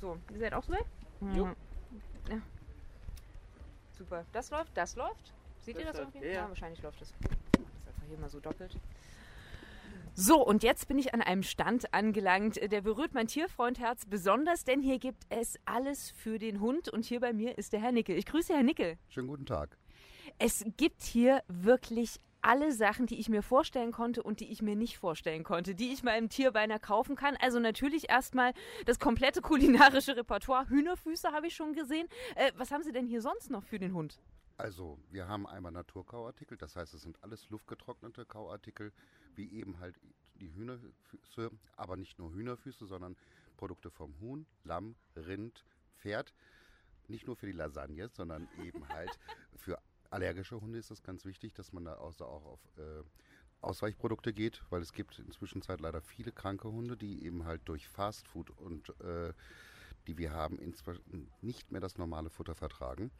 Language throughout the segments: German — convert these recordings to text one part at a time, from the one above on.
So, ihr seid auch soweit? Jo. Mhm. Ja. Super. Das läuft, das läuft. Seht ihr Das das läuft, irgendwie? ja, ja. wahrscheinlich läuft es. Ich mach das einfach hier mal so doppelt. So, und jetzt bin ich an einem Stand angelangt. Der berührt mein Tierfreundherz besonders, denn hier gibt es alles für den Hund. Und hier bei mir ist der Herr Nickel. Ich grüße Herr Nickel. Schönen guten Tag. Es gibt hier wirklich alle Sachen, die ich mir vorstellen konnte und die ich mir nicht vorstellen konnte, die ich meinem Tier beinahe kaufen kann. Also natürlich erstmal das komplette kulinarische Repertoire. Hühnerfüße habe ich schon gesehen. Äh, was haben Sie denn hier sonst noch für den Hund? Also, wir haben einmal Naturkauartikel, das heißt, es sind alles luftgetrocknete Kauartikel, wie eben halt die Hühnerfüße, aber nicht nur Hühnerfüße, sondern Produkte vom Huhn, Lamm, Rind, Pferd. Nicht nur für die Lasagne, sondern eben halt für allergische Hunde ist es ganz wichtig, dass man da also auch auf äh, Ausweichprodukte geht, weil es gibt inzwischen Zeit leider viele kranke Hunde, die eben halt durch Fastfood und äh, die wir haben, nicht mehr das normale Futter vertragen.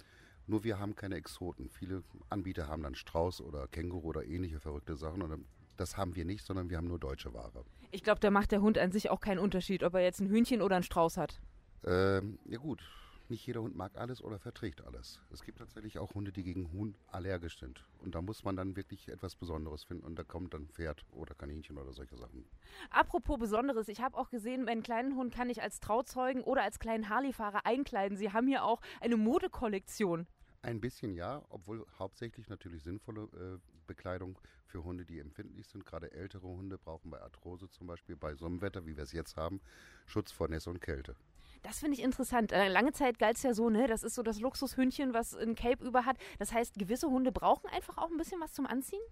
Nur wir haben keine Exoten. Viele Anbieter haben dann Strauß oder Känguru oder ähnliche verrückte Sachen. Und das haben wir nicht, sondern wir haben nur deutsche Ware. Ich glaube, da macht der Hund an sich auch keinen Unterschied, ob er jetzt ein Hühnchen oder einen Strauß hat. Ähm, ja gut, nicht jeder Hund mag alles oder verträgt alles. Es gibt tatsächlich auch Hunde, die gegen Huhn allergisch sind. Und da muss man dann wirklich etwas Besonderes finden. Und da kommt dann Pferd oder Kaninchen oder solche Sachen. Apropos Besonderes, ich habe auch gesehen, meinen kleinen Hund kann ich als Trauzeugen oder als kleinen Harley-Fahrer einkleiden. Sie haben hier auch eine Modekollektion. Ein bisschen ja, obwohl hauptsächlich natürlich sinnvolle äh, Bekleidung für Hunde, die empfindlich sind. Gerade ältere Hunde brauchen bei Arthrose zum Beispiel, bei so einem Wetter, wie wir es jetzt haben, Schutz vor Nässe und Kälte. Das finde ich interessant. Äh, lange Zeit galt es ja so, ne? Das ist so das Luxushündchen, was ein Cape über hat. Das heißt, gewisse Hunde brauchen einfach auch ein bisschen was zum Anziehen?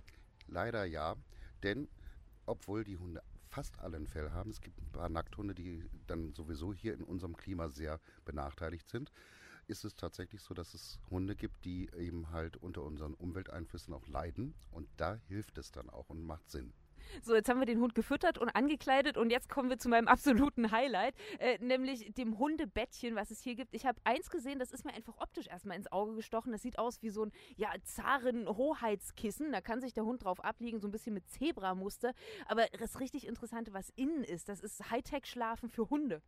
Leider ja, denn obwohl die Hunde fast alle ein Fell haben, es gibt ein paar Nackthunde, die dann sowieso hier in unserem Klima sehr benachteiligt sind, ist es tatsächlich so, dass es Hunde gibt, die eben halt unter unseren Umwelteinflüssen auch leiden und da hilft es dann auch und macht Sinn. So, jetzt haben wir den Hund gefüttert und angekleidet und jetzt kommen wir zu meinem absoluten Highlight, äh, nämlich dem Hundebettchen, was es hier gibt. Ich habe eins gesehen, das ist mir einfach optisch erstmal ins Auge gestochen. Das sieht aus wie so ein, ja, Zaren-Hoheitskissen. Da kann sich der Hund drauf abliegen, so ein bisschen mit Zebramuster. Aber das richtig Interessante, was innen ist, das ist Hightech-Schlafen für Hunde.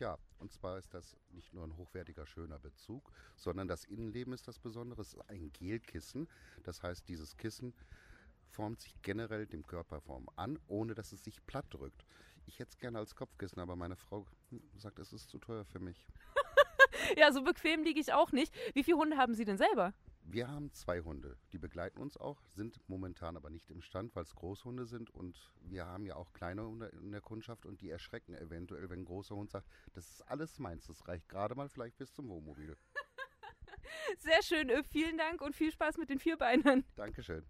Ja, und zwar ist das nicht nur ein hochwertiger, schöner Bezug, sondern das Innenleben ist das Besondere. Es ist ein Gelkissen. Das heißt, dieses Kissen formt sich generell dem Körperform an, ohne dass es sich platt drückt. Ich hätte es gerne als Kopfkissen, aber meine Frau sagt, es ist zu teuer für mich. Ja, so bequem liege ich auch nicht. Wie viele Hunde haben Sie denn selber? Wir haben zwei Hunde, die begleiten uns auch, sind momentan aber nicht im Stand, weil es Großhunde sind und wir haben ja auch kleine Hunde in der Kundschaft und die erschrecken eventuell, wenn ein großer Hund sagt, das ist alles meins, das reicht gerade mal vielleicht bis zum Wohnmobil. Sehr schön. Vielen Dank und viel Spaß mit den Vierbeinern. Dankeschön.